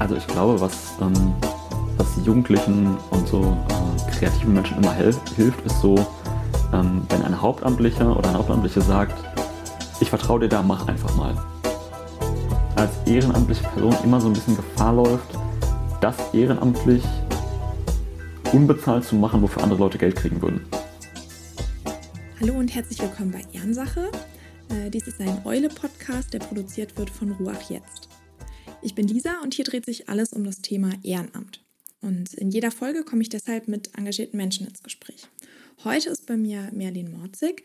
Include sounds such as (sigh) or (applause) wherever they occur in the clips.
Also ich glaube, was, ähm, was Jugendlichen und so äh, kreativen Menschen immer hilft, ist so, ähm, wenn ein Hauptamtlicher oder eine Hauptamtliche sagt, ich vertraue dir da, mach einfach mal. Als ehrenamtliche Person immer so ein bisschen Gefahr läuft, das ehrenamtlich unbezahlt zu machen, wofür andere Leute Geld kriegen würden. Hallo und herzlich willkommen bei Ehrensache. Äh, dies ist ein Eule-Podcast, der produziert wird von Ruach Jetzt. Ich bin Lisa und hier dreht sich alles um das Thema Ehrenamt. Und in jeder Folge komme ich deshalb mit engagierten Menschen ins Gespräch. Heute ist bei mir Merlin Morzig.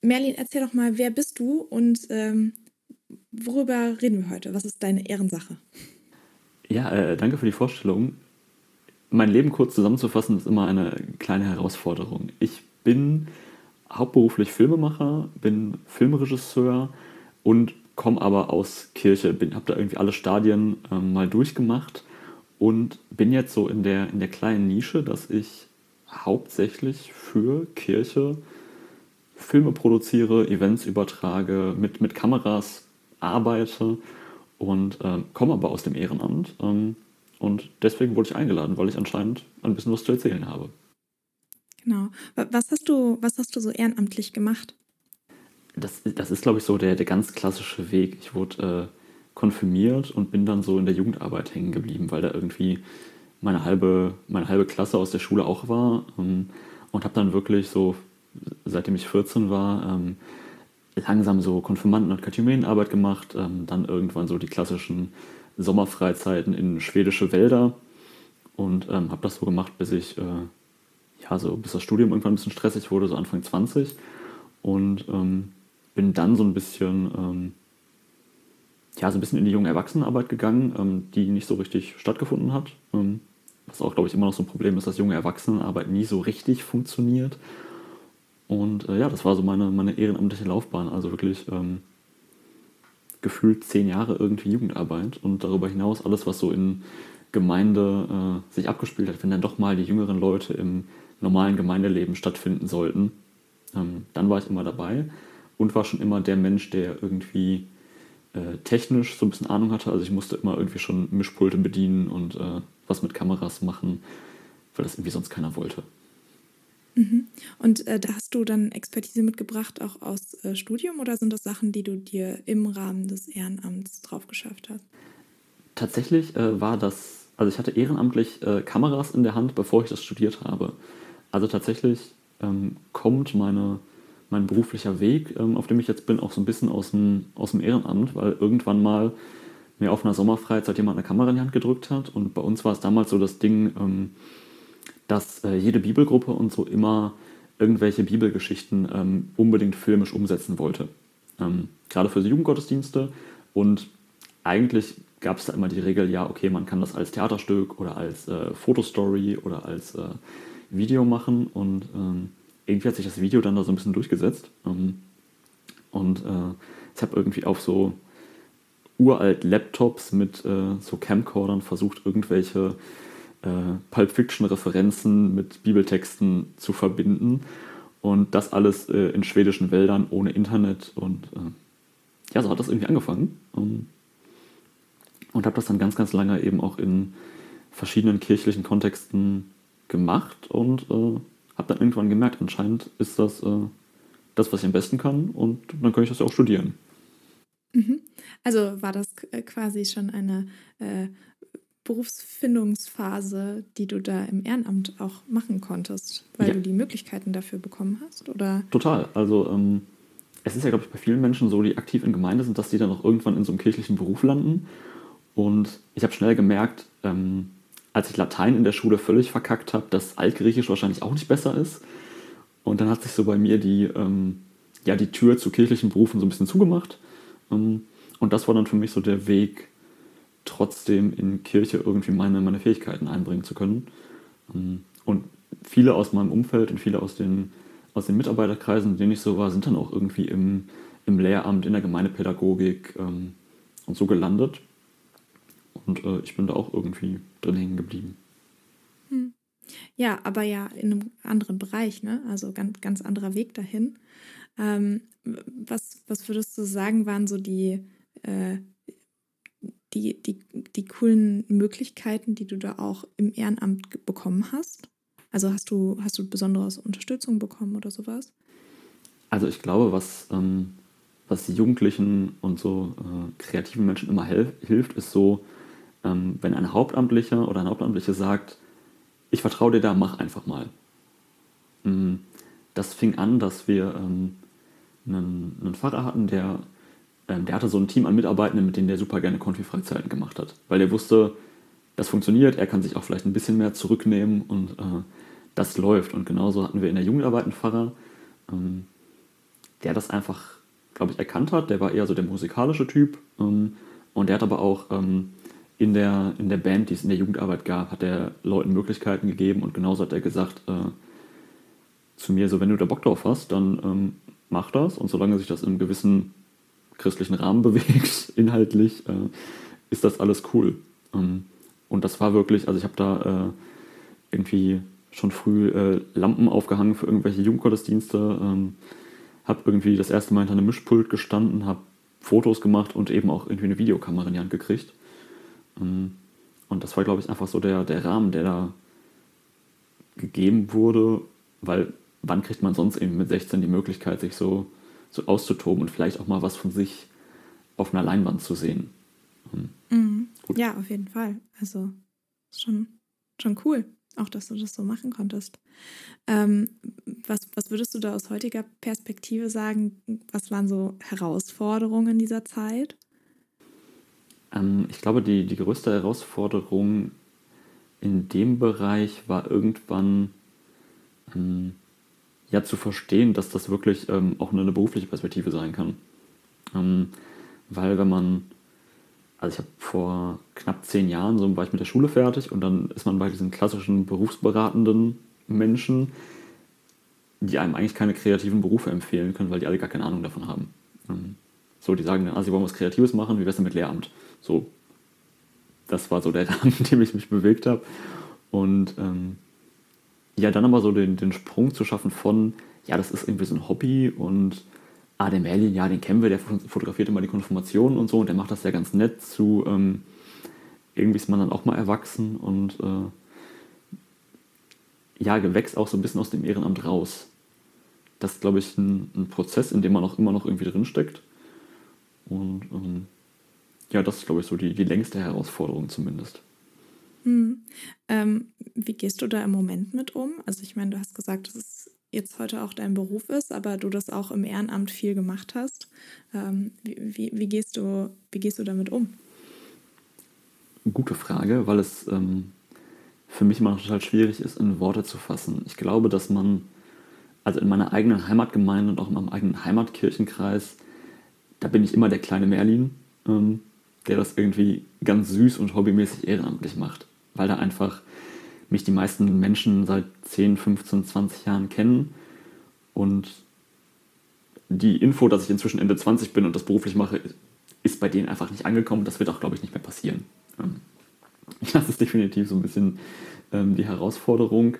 Merlin, erzähl doch mal, wer bist du und ähm, worüber reden wir heute? Was ist deine Ehrensache? Ja, äh, danke für die Vorstellung. Mein Leben kurz zusammenzufassen ist immer eine kleine Herausforderung. Ich bin hauptberuflich Filmemacher, bin Filmregisseur und komme aber aus Kirche, habe da irgendwie alle Stadien ähm, mal durchgemacht und bin jetzt so in der, in der kleinen Nische, dass ich hauptsächlich für Kirche Filme produziere, Events übertrage, mit, mit Kameras arbeite und äh, komme aber aus dem Ehrenamt. Ähm, und deswegen wurde ich eingeladen, weil ich anscheinend ein bisschen was zu erzählen habe. Genau. Was hast du, was hast du so ehrenamtlich gemacht? Das, das ist, glaube ich, so der, der ganz klassische Weg. Ich wurde äh, konfirmiert und bin dann so in der Jugendarbeit hängen geblieben, weil da irgendwie meine halbe, meine halbe Klasse aus der Schule auch war ähm, und habe dann wirklich so, seitdem ich 14 war, ähm, langsam so Konfirmanden- und Katechumenenarbeit gemacht, ähm, dann irgendwann so die klassischen Sommerfreizeiten in schwedische Wälder und ähm, habe das so gemacht, bis ich, äh, ja, so bis das Studium irgendwann ein bisschen stressig wurde, so Anfang 20 und ähm, bin dann so ein bisschen, ähm, ja, so ein bisschen in die junge Erwachsenenarbeit gegangen, ähm, die nicht so richtig stattgefunden hat. Ähm, was auch, glaube ich, immer noch so ein Problem ist, dass junge Erwachsenenarbeit nie so richtig funktioniert. Und äh, ja, das war so meine, meine ehrenamtliche Laufbahn. Also wirklich ähm, gefühlt zehn Jahre irgendwie Jugendarbeit und darüber hinaus alles, was so in Gemeinde äh, sich abgespielt hat, wenn dann doch mal die jüngeren Leute im normalen Gemeindeleben stattfinden sollten. Ähm, dann war ich immer dabei und war schon immer der Mensch, der irgendwie äh, technisch so ein bisschen Ahnung hatte. Also ich musste immer irgendwie schon Mischpulte bedienen und äh, was mit Kameras machen, weil das irgendwie sonst keiner wollte. Mhm. Und äh, da hast du dann Expertise mitgebracht, auch aus äh, Studium, oder sind das Sachen, die du dir im Rahmen des Ehrenamts drauf geschafft hast? Tatsächlich äh, war das, also ich hatte ehrenamtlich äh, Kameras in der Hand, bevor ich das studiert habe. Also tatsächlich ähm, kommt meine mein beruflicher Weg, ähm, auf dem ich jetzt bin, auch so ein bisschen aus dem, aus dem Ehrenamt, weil irgendwann mal mir auf einer Sommerfreizeit jemand eine Kamera in die Hand gedrückt hat. Und bei uns war es damals so das Ding, ähm, dass äh, jede Bibelgruppe und so immer irgendwelche Bibelgeschichten ähm, unbedingt filmisch umsetzen wollte. Gerade für die Jugendgottesdienste. Und eigentlich gab es da immer die Regel, ja, okay, man kann das als Theaterstück oder als äh, Fotostory oder als äh, Video machen. Und ähm, irgendwie hat sich das Video dann da so ein bisschen durchgesetzt. Ähm, und äh, ich habe irgendwie auf so uralt Laptops mit äh, so Camcordern versucht, irgendwelche äh, Pulp Fiction-Referenzen mit Bibeltexten zu verbinden. Und das alles äh, in schwedischen Wäldern ohne Internet. Und äh, ja, so hat das irgendwie angefangen. Ähm, und habe das dann ganz, ganz lange eben auch in verschiedenen kirchlichen Kontexten gemacht und äh, habe dann irgendwann gemerkt, anscheinend ist das äh, das, was ich am besten kann und dann kann ich das ja auch studieren. Mhm. Also war das äh, quasi schon eine äh, Berufsfindungsphase, die du da im Ehrenamt auch machen konntest, weil ja. du die Möglichkeiten dafür bekommen hast, oder? Total. Also ähm, es ist ja, glaube ich, bei vielen Menschen so, die aktiv in Gemeinde sind, dass die dann auch irgendwann in so einem kirchlichen Beruf landen. Und ich habe schnell gemerkt, ähm, als ich Latein in der Schule völlig verkackt habe, dass Altgriechisch wahrscheinlich auch nicht besser ist. Und dann hat sich so bei mir die, ähm, ja, die Tür zu kirchlichen Berufen so ein bisschen zugemacht. Ähm, und das war dann für mich so der Weg, trotzdem in Kirche irgendwie meine, meine Fähigkeiten einbringen zu können. Ähm, und viele aus meinem Umfeld und viele aus den, aus den Mitarbeiterkreisen, in denen ich so war, sind dann auch irgendwie im, im Lehramt, in der Gemeindepädagogik ähm, und so gelandet. Und äh, ich bin da auch irgendwie drin hängen geblieben. Hm. Ja, aber ja in einem anderen Bereich, ne? Also ganz, ganz anderer Weg dahin. Ähm, was, was würdest du sagen, waren so die, äh, die, die, die coolen Möglichkeiten, die du da auch im Ehrenamt bekommen hast? Also hast du, hast du besondere Unterstützung bekommen oder sowas? Also ich glaube, was, ähm, was Jugendlichen und so äh, kreativen Menschen immer hilft, ist so, ähm, wenn ein Hauptamtlicher oder ein Hauptamtliche sagt, ich vertraue dir da, mach einfach mal. Mhm. Das fing an, dass wir ähm, einen, einen Pfarrer hatten, der, ähm, der hatte so ein Team an Mitarbeitenden, mit denen der super gerne Konfi-Freizeiten gemacht hat. Weil der wusste, das funktioniert, er kann sich auch vielleicht ein bisschen mehr zurücknehmen und äh, das läuft. Und genauso hatten wir in der Jugendarbeit einen Pfarrer, ähm, der das einfach, glaube ich, erkannt hat. Der war eher so der musikalische Typ. Ähm, und der hat aber auch ähm, in, der, in der Band, die es in der Jugendarbeit gab, hat er Leuten Möglichkeiten gegeben. Und genauso hat er gesagt äh, zu mir, so wenn du da Bock drauf hast, dann ähm, mach das. Und solange sich das einem gewissen christlichen Rahmen (laughs) bewegt, inhaltlich, äh, ist das alles cool. Ähm, und das war wirklich, also ich habe da äh, irgendwie schon früh äh, Lampen aufgehangen für irgendwelche Jugendgottesdienste, ähm, habe irgendwie das erste Mal hinter einem Mischpult gestanden, habe Fotos gemacht und eben auch irgendwie eine Videokamera in die Hand gekriegt. Ähm, und das war, glaube ich, einfach so der, der Rahmen, der da gegeben wurde, weil wann kriegt man sonst eben mit 16 die Möglichkeit, sich so, so auszutoben und vielleicht auch mal was von sich auf einer Leinwand zu sehen. Ähm, mhm. Ja, auf jeden Fall. Also schon, schon cool auch dass du das so machen konntest. Ähm, was, was würdest du da aus heutiger Perspektive sagen? Was waren so Herausforderungen in dieser Zeit? Ähm, ich glaube, die, die größte Herausforderung in dem Bereich war irgendwann ähm, ja zu verstehen, dass das wirklich ähm, auch eine, eine berufliche Perspektive sein kann. Ähm, weil wenn man also ich habe vor knapp zehn Jahren, so war ich mit der Schule fertig und dann ist man bei diesen klassischen berufsberatenden Menschen, die einem eigentlich keine kreativen Berufe empfehlen können, weil die alle gar keine Ahnung davon haben. So, die sagen dann, also sie wollen was Kreatives machen, wie wär's denn mit Lehramt? So, das war so der (laughs) Rahmen, in dem ich mich bewegt habe. Und ähm, ja, dann aber so den, den Sprung zu schaffen von, ja, das ist irgendwie so ein Hobby und ah, den Merlin, ja, den kennen wir, der fotografiert immer die Konfirmationen und so und der macht das ja ganz nett zu, ähm, irgendwie ist man dann auch mal erwachsen und äh, ja, wächst auch so ein bisschen aus dem Ehrenamt raus. Das ist, glaube ich, ein, ein, Prozess, in dem man auch immer noch irgendwie drinsteckt. Und ähm, ja, das ist, glaube ich, so die, die längste Herausforderung zumindest. Hm. Ähm, wie gehst du da im Moment mit um? Also ich meine, du hast gesagt, es ist jetzt heute auch dein Beruf ist, aber du das auch im Ehrenamt viel gemacht hast. Ähm, wie, wie, wie, gehst du, wie gehst du damit um? Gute Frage, weil es ähm, für mich immer total schwierig ist, in Worte zu fassen. Ich glaube, dass man, also in meiner eigenen Heimatgemeinde und auch in meinem eigenen Heimatkirchenkreis, da bin ich immer der kleine Merlin, ähm, der das irgendwie ganz süß und hobbymäßig ehrenamtlich macht, weil da einfach mich die meisten Menschen seit 10, 15, 20 Jahren kennen und die Info, dass ich inzwischen Ende 20 bin und das beruflich mache, ist bei denen einfach nicht angekommen. Das wird auch, glaube ich, nicht mehr passieren. Ähm, (laughs) das ist definitiv so ein bisschen ähm, die Herausforderung.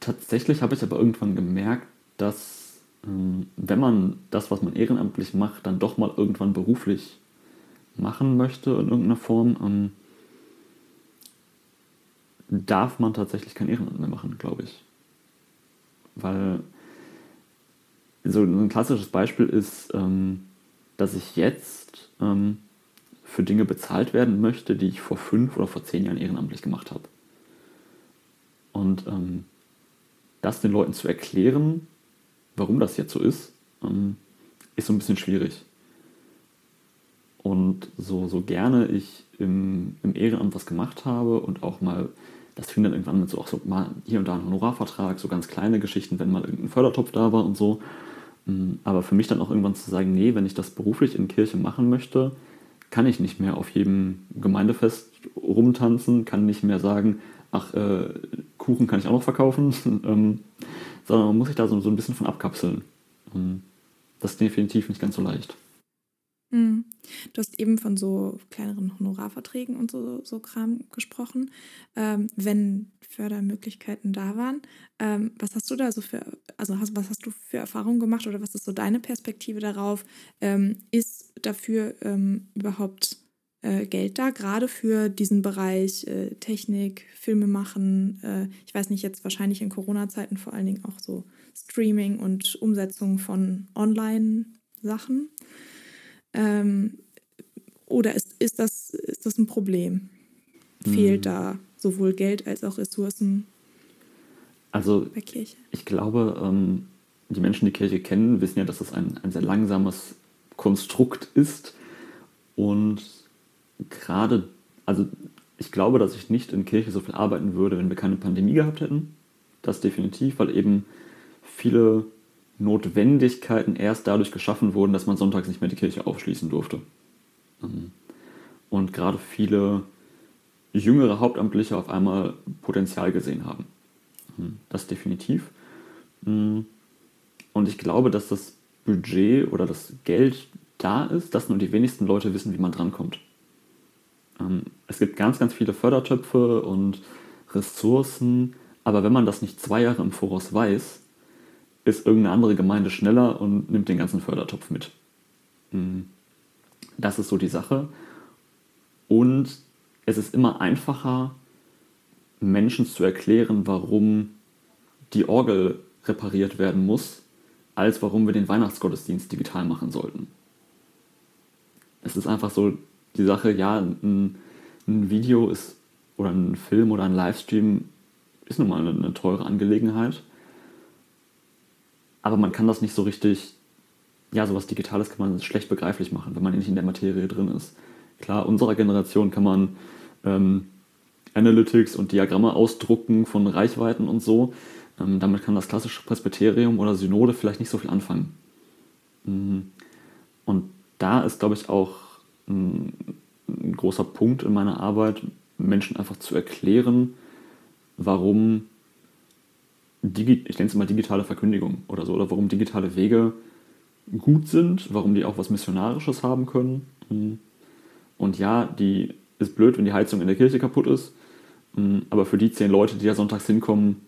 Tatsächlich habe ich aber irgendwann gemerkt, dass wenn man das, was man ehrenamtlich macht, dann doch mal irgendwann beruflich machen möchte in irgendeiner Form, darf man tatsächlich kein Ehrenamt mehr machen, glaube ich. Weil so ein klassisches Beispiel ist, ähm, dass ich jetzt ähm, für Dinge bezahlt werden möchte, die ich vor fünf oder vor zehn Jahren ehrenamtlich gemacht habe. Und ähm, das den Leuten zu erklären, warum das jetzt so ist, ähm, ist so ein bisschen schwierig. Und so, so gerne ich im, im Ehrenamt was gemacht habe und auch mal das fing dann irgendwann mit so auch so mal hier und da ein Honorarvertrag, so ganz kleine Geschichten, wenn mal irgendein Fördertopf da war und so. Mm, aber für mich dann auch irgendwann zu sagen, nee, wenn ich das beruflich in Kirche machen möchte, kann ich nicht mehr auf jedem Gemeindefest rumtanzen, kann nicht mehr sagen, ach, äh, Kuchen kann ich auch noch verkaufen, (laughs) ähm, sondern man muss sich da so, so ein bisschen von abkapseln. Ähm, das ist definitiv nicht ganz so leicht. Mhm. Du hast eben von so kleineren Honorarverträgen und so, so Kram gesprochen, ähm, wenn Fördermöglichkeiten da waren. Ähm, was hast du da so für, also hast, was hast du für Erfahrungen gemacht oder was ist so deine Perspektive darauf? Ähm, ist dafür ähm, überhaupt äh, Geld da, gerade für diesen Bereich äh, Technik, Filme machen. Äh, ich weiß nicht, jetzt wahrscheinlich in Corona-Zeiten vor allen Dingen auch so Streaming und Umsetzung von Online-Sachen. Ähm, oder ist, ist, das, ist das ein Problem? Fehlt hm. da sowohl Geld als auch Ressourcen also, bei Kirche? Ich glaube, ähm, die Menschen, die Kirche kennen, wissen ja, dass das ein, ein sehr langsames Konstrukt ist. Und gerade, also ich glaube, dass ich nicht in Kirche so viel arbeiten würde, wenn wir keine Pandemie gehabt hätten. Das definitiv, weil eben viele Notwendigkeiten erst dadurch geschaffen wurden, dass man sonntags nicht mehr die Kirche aufschließen durfte. Ähm, und gerade viele jüngere Hauptamtliche auf einmal Potenzial gesehen haben. Ähm, das definitiv. Mm, und ich glaube, dass das Budget oder das Geld da ist, dass nur die wenigsten Leute wissen, wie man drankommt. Ähm, es gibt ganz, ganz viele Fördertöpfe und Ressourcen, aber wenn man das nicht zwei Jahre im Voraus weiß, ist irgendeine andere Gemeinde schneller und nimmt den ganzen Fördertopf mit. Mhm. Das ist so die Sache. Und es ist immer einfacher, Menschen zu erklären, warum die Orgel repariert werden muss, als warum wir den Weihnachtsgottesdienst digital machen sollten. Es ist einfach so die Sache, ja, ein, ein Video ist oder ein Film oder ein Livestream ist nun mal eine, eine teure Angelegenheit aber man kann das nicht so richtig, ja, sowas Digitales kann man schlecht begreiflich machen, wenn man nicht in der Materie drin ist. Klar, unserer Generation kann man ähm, Analytics und Diagramme ausdrucken von Reichweiten und so. Ähm, damit kann das klassische Presbyterium oder Synode vielleicht nicht so viel anfangen. Mhm. Und da ist, glaube ich, auch ein, großer Punkt in meiner Arbeit, Menschen einfach zu erklären, warum Digi ich nenne es mal digitale Verkündigung oder so, oder warum digitale Wege gut sind, warum die auch was Missionarisches haben können. Mhm. Und ja, die ist blöd, wenn die Heizung in der Kirche kaputt ist, mhm. aber für die zehn Leute, die da sonntags hinkommen,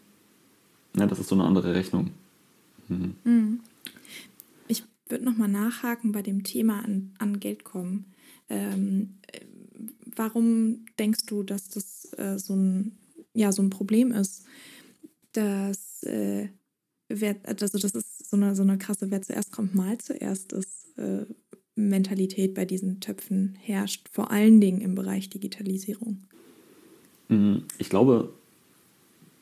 ja, das ist so eine andere Rechnung. Mhm. Ich würde nochmal nachhaken bei dem Thema an, an Geld kommen. Ähm, warum denkst du, dass das äh, so, ein, ja, so ein Problem ist? dass, äh, wer, also das ist so eine, so eine krasse, wer zuerst kommt, mal zuerst ist, äh, Mentalität bei diesen Töpfen herrscht, vor allen Dingen im Bereich Digitalisierung. Mhm. Ich glaube,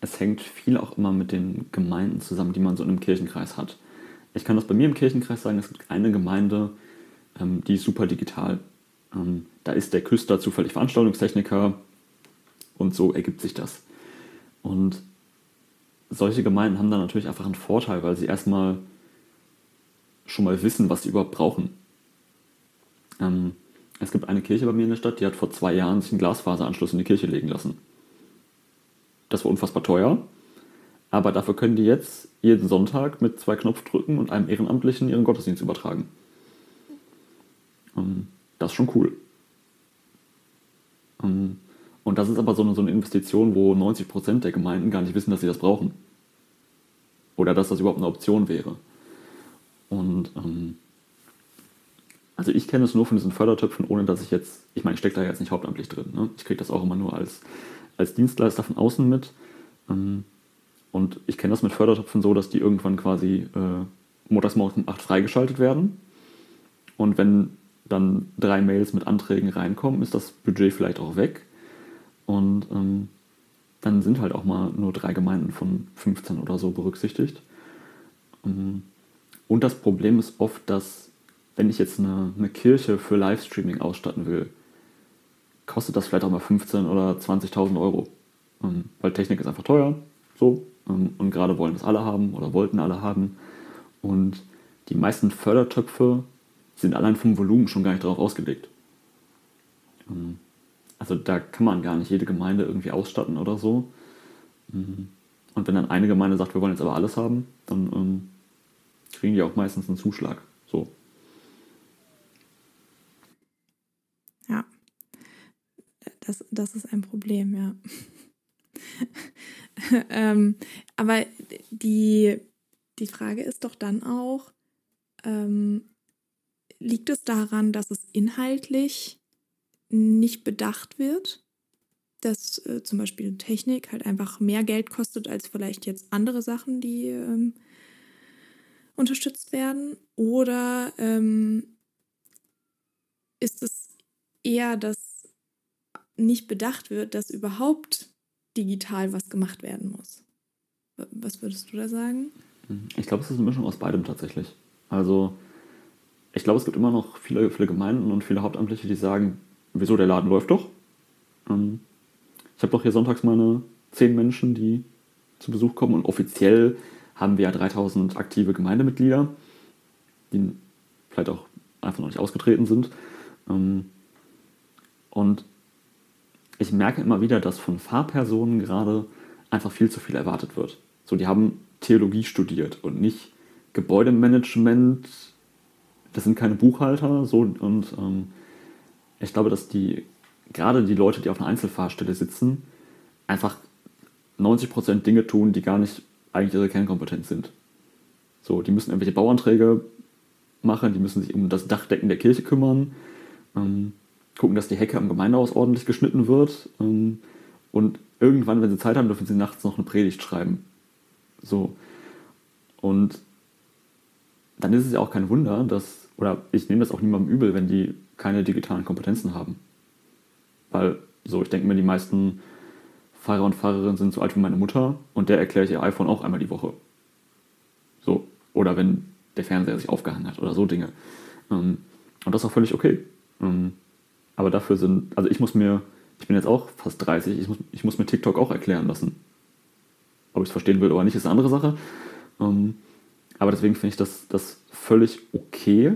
es hängt viel auch immer mit den Gemeinden zusammen, die man so in einem Kirchenkreis hat. Ich kann das bei mir im Kirchenkreis sagen, es gibt eine Gemeinde, ähm, die ist super digital. Ähm, da ist der Küster zufällig Veranstaltungstechniker und so ergibt sich das. Und solche Gemeinden haben dann natürlich einfach einen Vorteil, weil sie erstmal schon mal wissen, was sie überhaupt brauchen. Ähm, es gibt eine Kirche bei mir in der Stadt, die hat vor zwei Jahren sich einen Glasfaseranschluss in die Kirche legen lassen. Das war unfassbar teuer, aber dafür können die jetzt jeden Sonntag mit zwei Knopfdrücken und einem Ehrenamtlichen ihren Gottesdienst übertragen. Ähm, das ist schon cool. Ähm, und das ist aber so eine, so eine Investition, wo 90% der Gemeinden gar nicht wissen, dass sie das brauchen. Oder dass das überhaupt eine Option wäre. Und ähm, also ich kenne es nur von diesen Fördertöpfen, ohne dass ich jetzt, ich meine, ich stecke da jetzt nicht hauptamtlich drin. Ne? Ich kriege das auch immer nur als, als Dienstleister von außen mit. Ähm, und ich kenne das mit Fördertöpfen so, dass die irgendwann quasi äh, montags um 8 freigeschaltet werden. Und wenn dann drei Mails mit Anträgen reinkommen, ist das Budget vielleicht auch weg. Und ähm, dann sind halt auch mal nur drei Gemeinden von 15 oder so berücksichtigt. Ähm, und das Problem ist oft, dass wenn ich jetzt eine, eine Kirche für Livestreaming ausstatten will, kostet das vielleicht auch mal 15 oder 20.000 Euro. Ähm, weil Technik ist einfach teuer, so. Ähm, und gerade wollen das alle haben oder wollten alle haben. Und die meisten Fördertöpfe sind allein vom Volumen schon gar nicht darauf ausgelegt. Ähm, also da kann man gar nicht jede Gemeinde irgendwie ausstatten oder so. Mhm. Und wenn dann eine Gemeinde sagt, wir wollen jetzt aber alles haben, dann ähm, kriegen die auch meistens einen Zuschlag. So. Ja, das, das ist ein Problem, ja. (laughs) ähm, aber die, die Frage ist doch dann auch, ähm, liegt es daran, dass es inhaltlich nicht bedacht wird, dass äh, zum Beispiel Technik halt einfach mehr Geld kostet als vielleicht jetzt andere Sachen, die ähm, unterstützt werden? Oder ähm, ist es eher, dass nicht bedacht wird, dass überhaupt digital was gemacht werden muss? Was würdest du da sagen? Ich glaube, es ist eine Mischung aus beidem tatsächlich. Also, ich glaube, es gibt immer noch viele, viele Gemeinden und viele Hauptamtliche, die sagen, wieso der Laden läuft doch. Ähm, ich habe doch hier sonntags meine zehn Menschen, die zu Besuch kommen und offiziell haben wir ja 3000 aktive Gemeindemitglieder, die vielleicht auch einfach noch nicht ausgetreten sind. Ähm, und ich merke immer wieder, dass von Fahrpersonen gerade einfach viel zu viel erwartet wird. So, die haben Theologie studiert und nicht Gebäudemanagement. Das sind keine Buchhalter. So, und ähm, ich glaube, dass die, gerade die Leute, die auf einer Einzelfahrstelle sitzen, einfach 90% Dinge tun, die gar nicht eigentlich ihre Kernkompetenz sind. So, die müssen irgendwelche Bauanträge machen, die müssen sich um das Dachdecken der Kirche kümmern, ähm, gucken, dass die Hecke am Gemeindehaus ordentlich geschnitten wird ähm, und irgendwann, wenn sie Zeit haben, dürfen sie nachts noch eine Predigt schreiben. So. Und dann ist es ja auch kein Wunder, dass, oder ich nehme das auch niemandem übel, wenn die keine digitalen Kompetenzen haben. Weil, so, ich denke mir, die meisten Fahrer und Fahrerinnen sind so alt wie meine Mutter und der erkläre ich ihr iPhone auch einmal die Woche. So. Oder wenn der Fernseher sich aufgehangen hat oder so Dinge. Ähm, und das ist auch völlig okay. Ähm, aber dafür sind, also ich muss mir, ich bin jetzt auch fast 30, ich muss, ich muss mir TikTok auch erklären lassen. Ob ich es verstehen will oder nicht, ist eine andere Sache. Ähm, aber deswegen finde ich das, das völlig okay.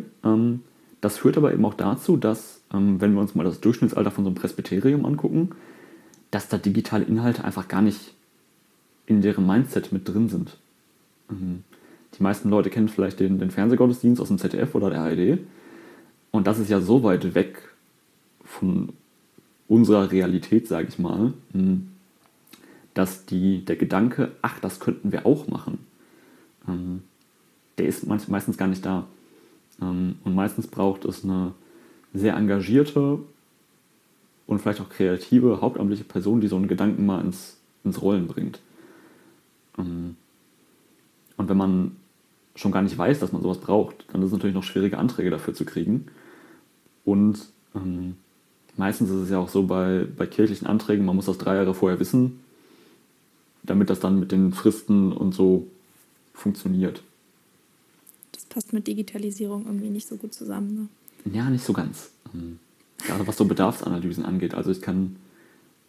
das führt aber eben auch dazu, dass, wenn wir uns mal das Durchschnittsalter von so einem Presbyterium angucken, dass da digitale Inhalte einfach gar nicht in deren Mindset mit drin sind. Ähm, die meisten Leute kennen vielleicht den, den Fernsehgottesdienst aus dem ZDF oder der ARD. Und das ist ja so weit weg von unserer Realität, sage ich mal, hm, dass die, der Gedanke, ach, das könnten wir auch machen, ähm, der ist meistens gar nicht da. Ähm, und meistens braucht es eine sehr engagierte und vielleicht auch kreative, hauptamtliche Person, die so einen Gedanken mal ins, ins Rollen bringt. Ähm, und wenn man schon gar nicht weiß, dass man sowas braucht, dann ist es natürlich noch schwierige Anträge dafür zu kriegen. Und ähm, meistens ist es ja auch so bei, bei kirchlichen Anträgen, man muss das drei Jahre vorher wissen, damit das dann mit den Fristen und so funktioniert. Das passt mit Digitalisierung irgendwie nicht so gut zusammen. Ne? Ja, nicht so ganz. Ähm, Gerade was so Bedarfsanalysen angeht. Also ich kann,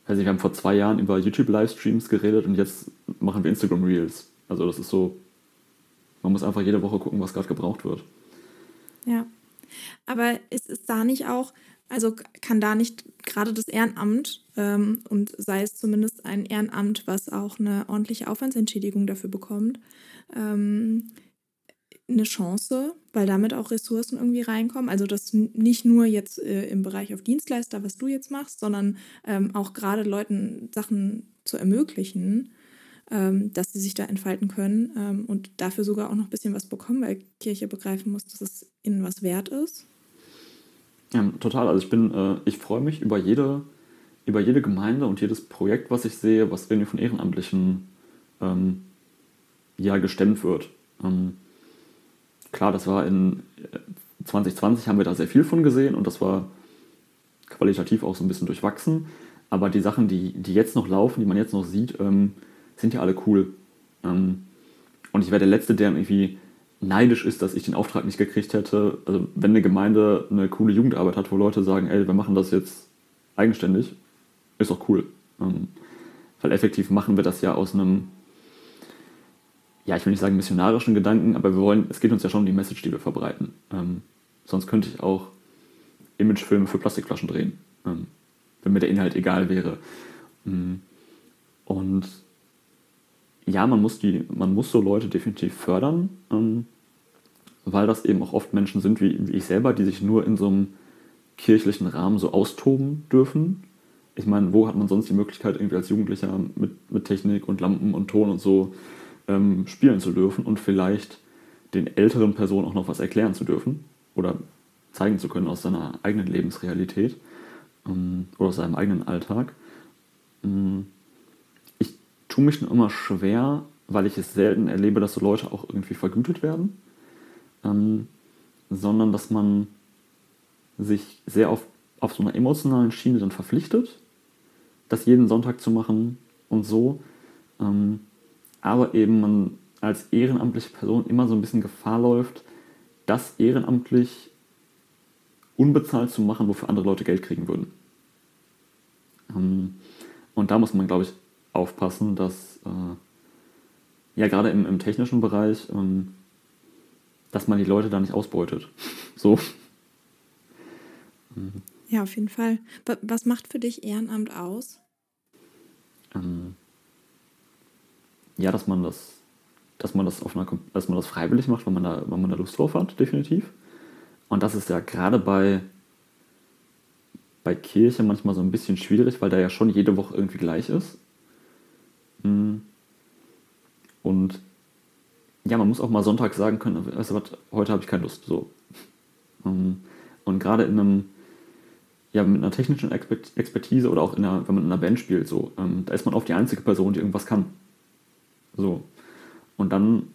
also wir haben vor zwei Jahren über YouTube-Livestreams geredet und jetzt machen wir Instagram Reels. Also das ist so, man muss einfach jede Woche gucken, was gerade gebraucht wird. Ja. Aber ist es da nicht auch, also kann da nicht gerade das Ehrenamt ähm, und sei es zumindest ein Ehrenamt, was auch eine ordentliche Aufwandsentschädigung dafür bekommt, ähm, eine Chance, weil damit auch Ressourcen irgendwie reinkommen. Also das nicht nur jetzt äh, im Bereich auf Dienstleister, was du jetzt machst, sondern ähm, auch gerade Leuten Sachen zu ermöglichen, ähm, dass sie sich da entfalten können ähm, und dafür sogar auch noch ein bisschen was bekommen, weil Kirche begreifen muss, dass es ihnen was wert ist. Ja, total. Also ich bin, äh, ich freue mich über jede, über jede Gemeinde und jedes Projekt, was ich sehe, was irgendwie von Ehrenamtlichen ähm, ja gestemmt wird. Ähm, klar, das war in 2020 äh, haben wir da sehr viel von gesehen und das war qualitativ auch so ein bisschen durchwachsen. Aber die Sachen, die, die jetzt noch laufen, die man jetzt noch sieht, ähm, sind ja alle cool. Ähm, und ich wäre der Letzte, der irgendwie neidisch ist, dass ich den Auftrag nicht gekriegt hätte. Also wenn eine Gemeinde eine coole Jugendarbeit hat, wo Leute sagen, ey, wir machen das jetzt eigenständig, ist doch cool. Ähm, weil effektiv machen wir das ja aus einem ja, ich will nicht sagen missionarischen Gedanken, aber wir wollen, es geht uns ja schon um die Message, die wir verbreiten. Ähm, sonst könnte ich auch Imagefilme für Plastikflaschen drehen, ähm, wenn mir der Inhalt egal wäre. Ähm, und ja, man muss, die, man muss so Leute definitiv fördern, ähm, weil das eben auch oft Menschen sind wie, wie ich selber, die sich nur in so einem kirchlichen Rahmen so austoben dürfen. Ich meine, wo hat man sonst die Möglichkeit, irgendwie als Jugendlicher mit, mit Technik und Lampen und Ton und so ähm, spielen zu dürfen und vielleicht den älteren Personen auch noch was erklären zu dürfen oder zeigen zu können aus seiner eigenen Lebensrealität. ähm, oder aus seinem eigenen Alltag. Ähm, ich tue mich nur immer schwer, weil ich es selten erlebe, dass so Leute auch irgendwie vergütet werden, ähm, sondern dass man sich sehr auf, auf so einer emotionalen Schiene dann verpflichtet, das jeden Sonntag zu machen und so. Ähm, aber eben man als ehrenamtliche Person immer so ein bisschen Gefahr läuft, das ehrenamtlich unbezahlt zu machen, wofür andere Leute Geld kriegen würden. Ähm, und da muss man, glaube ich, aufpassen, dass äh, ja gerade im, im, technischen Bereich, ähm, dass man die Leute da nicht ausbeutet. (laughs) so. Ja, auf jeden Fall. Was macht für dich Ehrenamt aus? Ähm, ja, dass man das, dass man das auf einer, dass man das freiwillig macht, wenn man da, wenn man da Lust drauf hat, definitiv. Und das ist ja gerade bei, bei Kirche manchmal so ein bisschen schwierig, weil da ja schon jede Woche irgendwie gleich ist. Hm. Und ja, man muss auch mal Sonntag sagen können, weißt du was, heute habe ich keine Lust. So. Ähm, und gerade in einem, ja, mit einer technischen Expertise oder auch in einer, wenn man in einer Band spielt, so, ähm, da ist man oft die einzige Person, die irgendwas kann. So. Und dann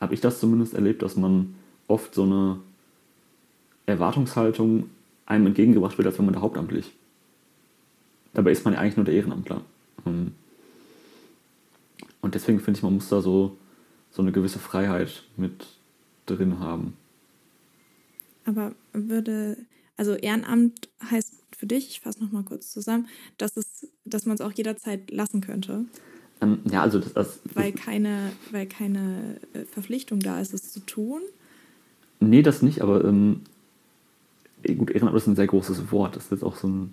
habe ich das zumindest erlebt, dass man oft so eine Erwartungshaltung einem entgegengebracht wird, als wenn man da hauptamtlich. Dabei ist man ja eigentlich nur der Ehrenamtler. Ähm, und deswegen finde ich, man muss da so, so eine gewisse Freiheit mit drin haben. Aber würde, also Ehrenamt heißt für dich, ich fasse nochmal kurz zusammen, dass, dass man es auch jederzeit lassen könnte. Ähm, ja, also das, das, weil keine, weil keine äh, Verpflichtung da ist, es zu tun. Nee, das nicht, aber ähm, gut, Ehrenamt ist ein sehr großes Wort. Das ist jetzt auch so ein,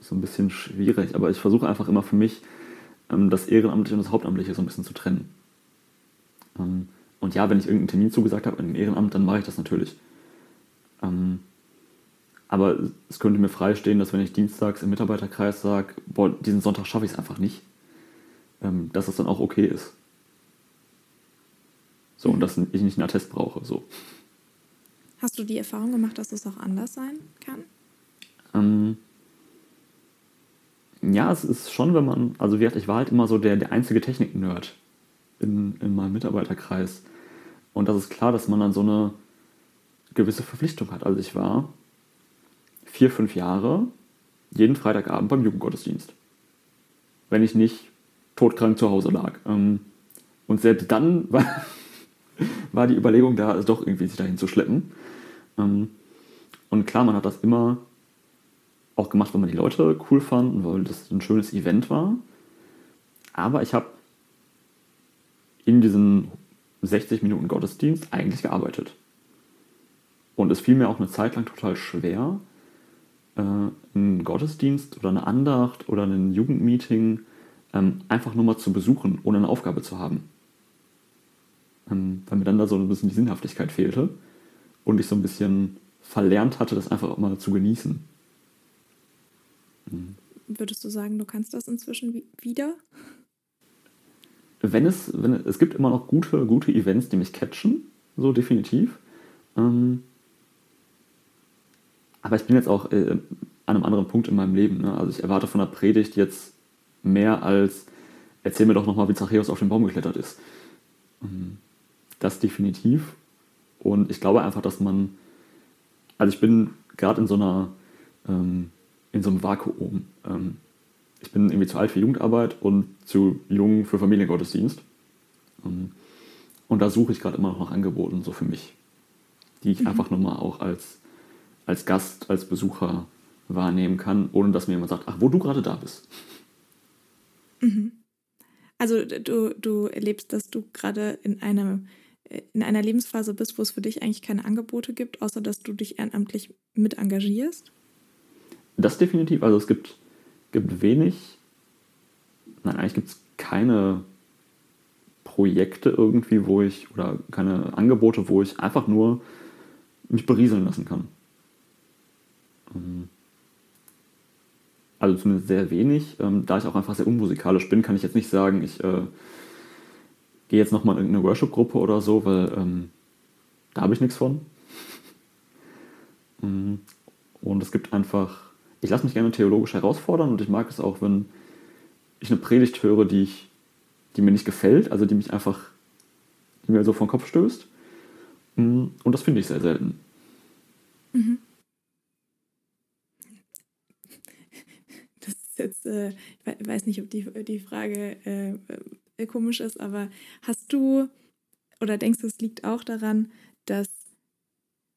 so ein bisschen schwierig, aber ich versuche einfach immer für mich, ähm, das Ehrenamtliche und das Hauptamtliche so ein bisschen zu trennen. Ähm, und ja, wenn ich irgendeinen Termin zugesagt habe in einem Ehrenamt, dann mache ich das natürlich. Ähm, aber es könnte mir freistehen, dass wenn ich dienstags im Mitarbeiterkreis sage, boah, diesen Sonntag schaffe ich es einfach nicht, ähm, dass das dann auch okay ist. So, und dass ich nicht einen Attest brauche. So. Hast du die Erfahrung gemacht, dass es auch anders sein kann? Ähm, ja, es ist schon, wenn man, also ich war halt immer so der, der einzige Technik-Nerd in, in meinem Mitarbeiterkreis. Und das ist klar, dass man dann so eine gewisse Verpflichtung hat. Also ich war vier, fünf Jahre jeden Freitagabend beim Jugendgottesdienst. Wenn ich nicht todkrank zu Hause lag. Ähm, und selbst dann war, (laughs) war die Überlegung da, es doch irgendwie sich dahin zu schleppen. Ähm, und klar, man hat das immer auch gemacht, weil man die Leute cool fand und weil das ein schönes Event war. Aber ich habe in diesen 60 Minuten Gottesdienst eigentlich gearbeitet. Und es fiel mir auch eine Zeit lang total schwer, äh, einen Gottesdienst oder eine Andacht oder ein Jugendmeeting einfach nur mal zu besuchen, ohne eine Aufgabe zu haben. Ähm, weil mir dann da so ein bisschen die Sinnhaftigkeit fehlte und ich so ein bisschen verlernt hatte, das einfach auch mal zu genießen. Mhm. Würdest du sagen, du kannst das inzwischen wieder? Wenn es, wenn es, es gibt immer noch gute, gute Events, die mich catchen, so definitiv. Ähm, aber ich bin jetzt auch äh, an einem anderen Punkt in meinem Leben. Ne? Also ich erwarte von der Predigt jetzt mehr als, erzähl mir doch nochmal, wie Zachäus auf den Baum geklettert ist. Ähm, das definitiv. Und ich glaube einfach, dass man, also ich bin gerade in so einer, ähm, in so einem Vakuum. Ähm, ich bin irgendwie zu alt für Jugendarbeit und zu jung für Familiengottesdienst. Ähm, und da suche ich gerade immer noch nach Angeboten, so für mich, die ich mhm. einfach nochmal auch als, als Gast, als Besucher wahrnehmen kann, ohne dass mir jemand sagt, ach, wo du gerade da bist. Mhm. Also du, du erlebst, dass du gerade in einem in einer Lebensphase bist, wo es für dich eigentlich keine Angebote gibt, außer dass du dich ehrenamtlich mit engagierst? Das definitiv. Also es gibt, gibt wenig, nein, eigentlich gibt es keine Projekte irgendwie, wo ich, oder keine Angebote, wo ich einfach nur mich berieseln lassen kann. Ähm, also zumindest sehr wenig. Ähm, da ich auch einfach sehr unmusikalisch bin, kann ich jetzt nicht sagen, ich äh, gehe jetzt nochmal in irgendeine Worship-Gruppe oder so, weil ähm, da habe ich nichts von. Mm, und es gibt einfach, ich lasse mich gerne theologisch herausfordern und ich mag es auch, wenn ich eine Predigt höre, die, ich, die mir nicht gefällt, also die mich einfach, die mir so den Kopf stößt. Mm, und das finde ich sehr selten. Mhm. Das ist jetzt, äh, ich weiß nicht, ob die, die Frage äh, äh, komisch ist, aber hast du oder denkst du, es liegt auch daran, dass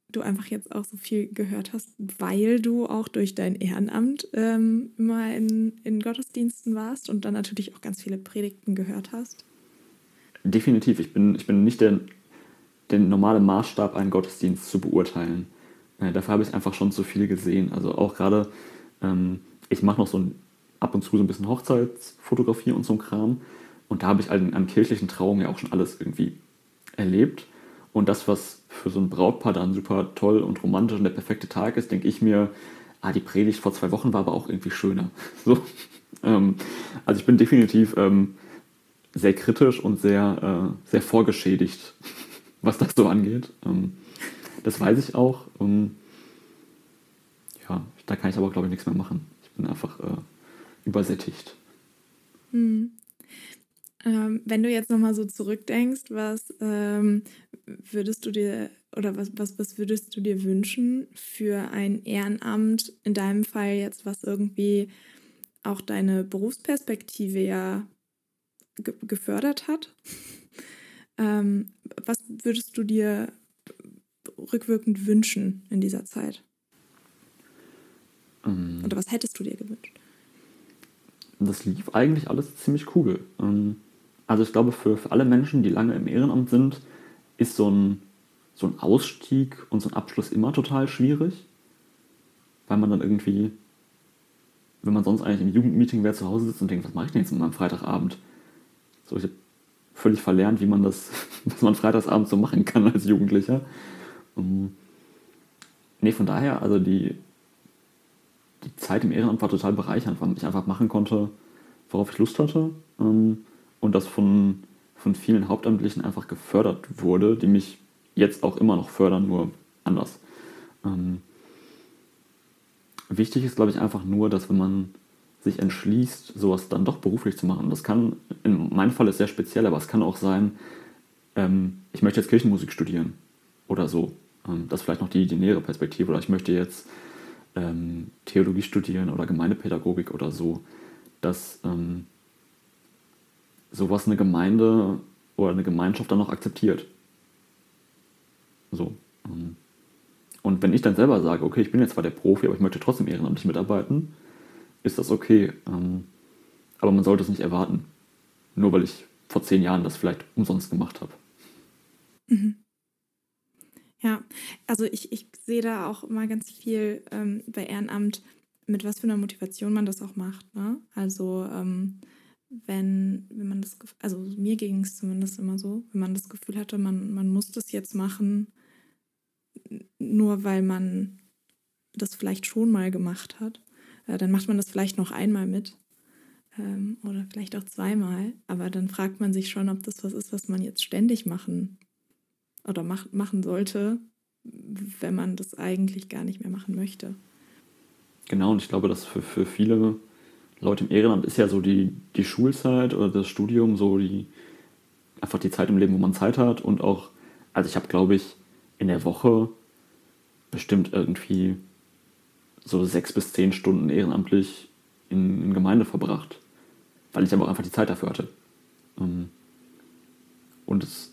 du einfach jetzt auch so viel gehört hast, weil du auch durch dein Ehrenamt ähm, immer in, in Gottesdiensten warst und dann natürlich auch ganz viele Predigten gehört hast? Definitiv. Ich bin, ich bin nicht der, der normale Maßstab, einen Gottesdienst zu beurteilen. Äh, dafür habe ich einfach schon zu viel gesehen. Also auch gerade, ähm, ich mache noch so ein, ab und zu so ein bisschen Hochzeitsfotografie und so ein Kram. Und da habe ich halt an kirchlichen Trauungen ja auch schon alles irgendwie erlebt. Und das, was für so ein Brautpaar dann super toll und romantisch und der perfekte Tag ist, denke ich mir, ah, die Predigt vor zwei Wochen war aber auch irgendwie schöner. (laughs) So. Ähm, also ich bin definitiv ähm, sehr kritisch und sehr, äh, sehr vorgeschädigt, (laughs) was das so angeht. Ähm, das weiß ich auch. Ähm, ja, da kann ich aber, glaube ich, nichts mehr machen. Ich bin einfach äh, übersättigt. Hm. Ähm, wenn du jetzt nochmal so zurückdenkst, was ähm, würdest du dir oder was, was, was würdest du dir wünschen für ein Ehrenamt, in deinem Fall jetzt, was irgendwie auch deine Berufsperspektive ja ge gefördert hat? (laughs) ähm, was würdest du dir rückwirkend wünschen in dieser Zeit? Ähm, Oder was hättest du dir gewünscht? Das lief eigentlich alles ziemlich cool. Ähm, also ich glaube, für, für alle Menschen, die lange im Ehrenamt sind, ist so ein, so ein Ausstieg und so ein Abschluss immer total schwierig, weil man dann irgendwie, wenn man sonst eigentlich im Jugendmeeting wäre, zu Hause sitzt und denkt, was mache ich denn jetzt mit meinem Freitagabend? So, ich habe völlig verlernt, wie man das, (laughs) was man freitagsabends so machen kann als Jugendlicher. Um, nee, von daher, also die, die Zeit im Ehrenamt war total bereichernd, weil ich einfach machen konnte, worauf ich Lust hatte. Um, und das von, von vielen Hauptamtlichen einfach gefördert wurde, die mich jetzt auch immer noch fördern, nur anders. Ähm, wichtig ist, glaube ich, einfach nur, dass wenn man sich entschließt, sowas dann doch beruflich zu machen, das kann, in meinem Fall ist sehr speziell, aber es kann auch sein, ähm, ich möchte jetzt Kirchenmusik studieren oder so. Ähm, das ist vielleicht noch die, die nähere Perspektive. Oder ich möchte jetzt ähm, Theologie studieren oder Gemeindepädagogik oder so. Das ähm, sowas eine Gemeinde oder eine Gemeinschaft dann noch akzeptiert. So. Ähm. Und wenn ich dann selber sage, okay, ich bin jetzt zwar der Profi, aber ich möchte trotzdem ehrenamtlich mitarbeiten, ist das okay. Ähm. Aber man sollte es nicht erwarten. Nur weil ich vor zehn Jahren das vielleicht umsonst gemacht habe. Mhm. Ja, also ich, ich sehe da auch immer ganz viel ähm, bei Ehrenamt, mit was für einer Motivation man das auch macht. Ne? Also ähm, wenn, wenn man das, also mir ging es zumindest immer so, wenn man das Gefühl hatte, man, man muss das jetzt machen, nur weil man das vielleicht schon mal gemacht hat, äh, dann macht man das vielleicht noch einmal mit ähm, oder vielleicht auch zweimal, aber dann fragt man sich schon, ob das was ist, was man jetzt ständig machen oder mach, machen sollte, wenn man das eigentlich gar nicht mehr machen möchte. Genau, und ich glaube, dass für, für viele Leute im Ehrenamt ist ja so die, die Schulzeit oder das Studium, so die einfach die Zeit im Leben, wo man Zeit hat und auch, also ich habe glaube ich in der Woche bestimmt irgendwie so sechs bis zehn Stunden ehrenamtlich in, in Gemeinde verbracht, weil ich aber auch einfach die Zeit dafür hatte. Ähm, und es,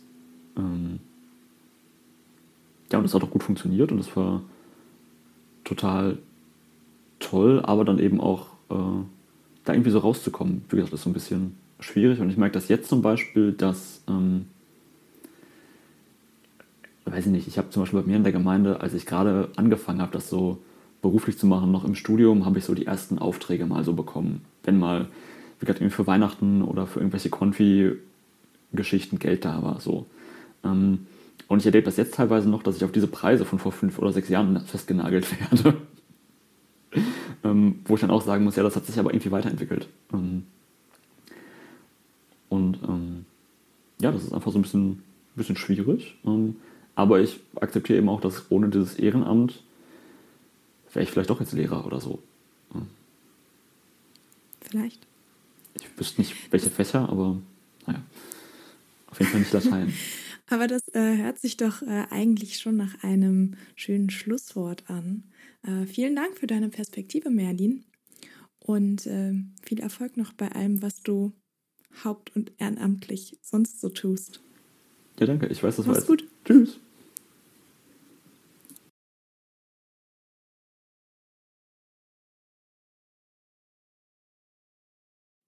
ähm, ja, und es hat auch gut funktioniert und es war total toll, aber dann eben auch äh, da irgendwie so rauszukommen, wie gesagt, ist so ein bisschen schwierig. Und ich merke das jetzt zum Beispiel, dass, ähm, weiß ich nicht, ich habe zum Beispiel bei mir in der Gemeinde, als ich gerade angefangen habe, das so beruflich zu machen, noch im Studium, habe ich so die ersten Aufträge mal so bekommen. Wenn mal, wie gesagt, irgendwie für Weihnachten oder für irgendwelche Konfi-Geschichten Geld da war. So. Ähm, und ich erlebe das jetzt teilweise noch, dass ich auf diese Preise von vor fünf oder sechs Jahren festgenagelt werde (laughs) ähm, wo ich dann auch sagen muss, ja, das hat sich aber irgendwie weiterentwickelt. Ähm, und ähm, ja, das ist einfach so ein bisschen, bisschen schwierig. Ähm, aber ich akzeptiere eben auch, dass ohne dieses Ehrenamt wäre ich vielleicht doch jetzt Lehrer oder so. Vielleicht. Ich wüsste nicht, welche Fächer, aber naja. Auf jeden Fall nicht Latein. (laughs) aber das äh, hört sich doch äh, eigentlich schon nach einem schönen Schlusswort an. Äh, vielen Dank für deine Perspektive, Merlin. Und äh, viel Erfolg noch bei allem, was du haupt- und ehrenamtlich sonst so tust. Ja, danke. Ich weiß, das Mach's war gut. Tschüss.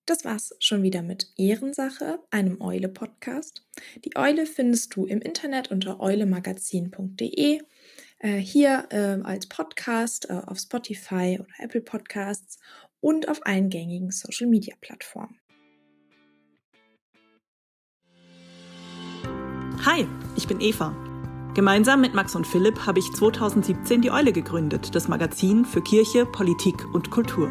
Das war's schon wieder mit Ehrensache, einem Eule-Podcast. Die Eule findest du im Internet unter eulemagazin.de, äh, hier äh, als Podcast äh, auf Spotify oder Apple Podcasts und auf allen gängigen Social-Media-Plattformen. Hi, ich bin Eva. Gemeinsam mit Max und Philipp habe ich 2017 die Eule gegründet, das Magazin für Kirche, Politik und Kultur.